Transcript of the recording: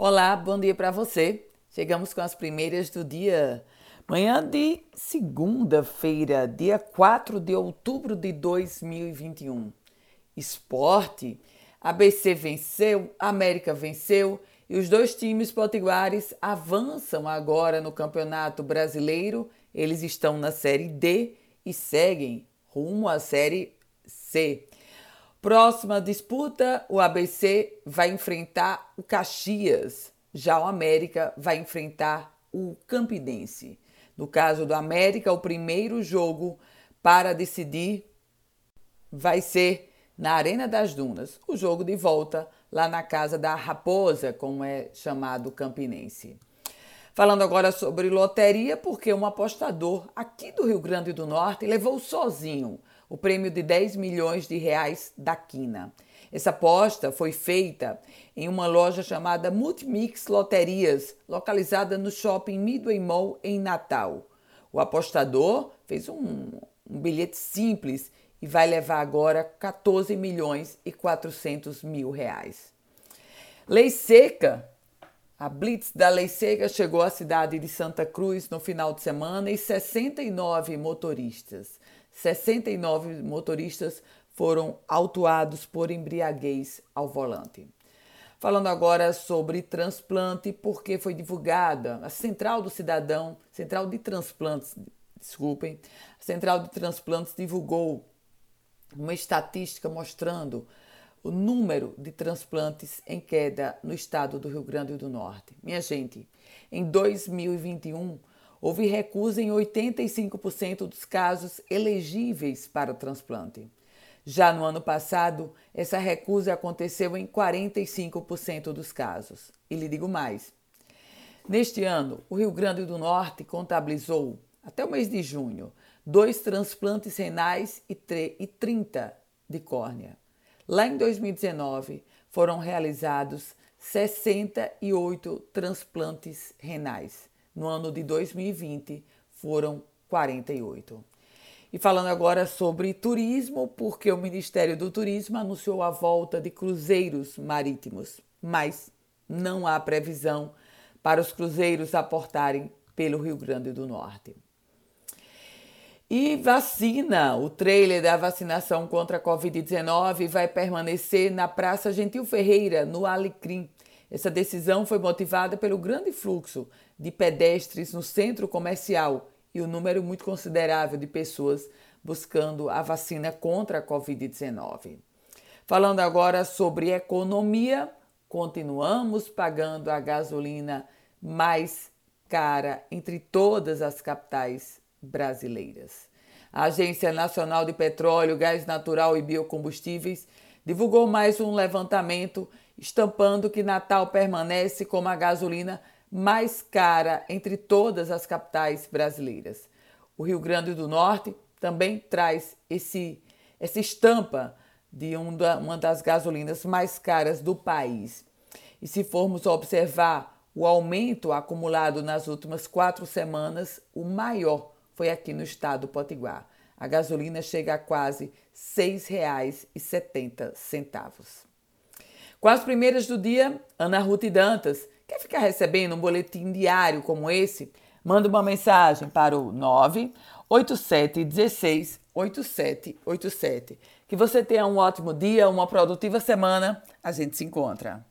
Olá, bom dia para você. Chegamos com as primeiras do dia. Manhã de segunda-feira, dia 4 de outubro de 2021. Esporte. ABC venceu, América venceu e os dois times potiguares avançam agora no Campeonato Brasileiro. Eles estão na Série D e seguem rumo à Série C. Próxima disputa, o ABC vai enfrentar o Caxias, já o América vai enfrentar o Campinense. No caso do América, o primeiro jogo para decidir vai ser na Arena das Dunas, o jogo de volta lá na casa da Raposa, como é chamado Campinense. Falando agora sobre loteria, porque um apostador aqui do Rio Grande do Norte levou sozinho o prêmio de 10 milhões de reais da Quina. Essa aposta foi feita em uma loja chamada Multimix Loterias, localizada no shopping Midway Mall em Natal. O apostador fez um, um bilhete simples e vai levar agora 14 milhões e 400 mil reais. Lei seca. A blitz da lei seca chegou à cidade de Santa Cruz no final de semana e 69 motoristas 69 motoristas foram autuados por embriaguez ao volante. Falando agora sobre transplante, porque foi divulgada a Central do Cidadão, Central de Transplantes, desculpem, a Central de Transplantes divulgou uma estatística mostrando o número de transplantes em queda no estado do Rio Grande do Norte. Minha gente, em 2021, houve recusa em 85% dos casos elegíveis para o transplante. Já no ano passado, essa recusa aconteceu em 45% dos casos. E lhe digo mais: neste ano, o Rio Grande do Norte contabilizou, até o mês de junho, dois transplantes renais e, e 30 de córnea. Lá em 2019, foram realizados 68 transplantes renais no ano de 2020 foram 48. E falando agora sobre turismo, porque o Ministério do Turismo anunciou a volta de cruzeiros marítimos, mas não há previsão para os cruzeiros aportarem pelo Rio Grande do Norte. E vacina, o trailer da vacinação contra a Covid-19 vai permanecer na Praça Gentil Ferreira, no Alecrim, essa decisão foi motivada pelo grande fluxo de pedestres no centro comercial e o número muito considerável de pessoas buscando a vacina contra a Covid-19. Falando agora sobre economia, continuamos pagando a gasolina mais cara entre todas as capitais brasileiras. A Agência Nacional de Petróleo, Gás Natural e Biocombustíveis divulgou mais um levantamento estampando que Natal permanece como a gasolina mais cara entre todas as capitais brasileiras. O Rio Grande do Norte também traz esse, essa estampa de uma das gasolinas mais caras do país. E se formos observar o aumento acumulado nas últimas quatro semanas, o maior foi aqui no estado do Potiguar. A gasolina chega a quase R$ 6,70. Com as primeiras do dia, Ana Ruth Dantas. Quer ficar recebendo um boletim diário como esse? Manda uma mensagem para o 98716 8787. Que você tenha um ótimo dia, uma produtiva semana. A gente se encontra.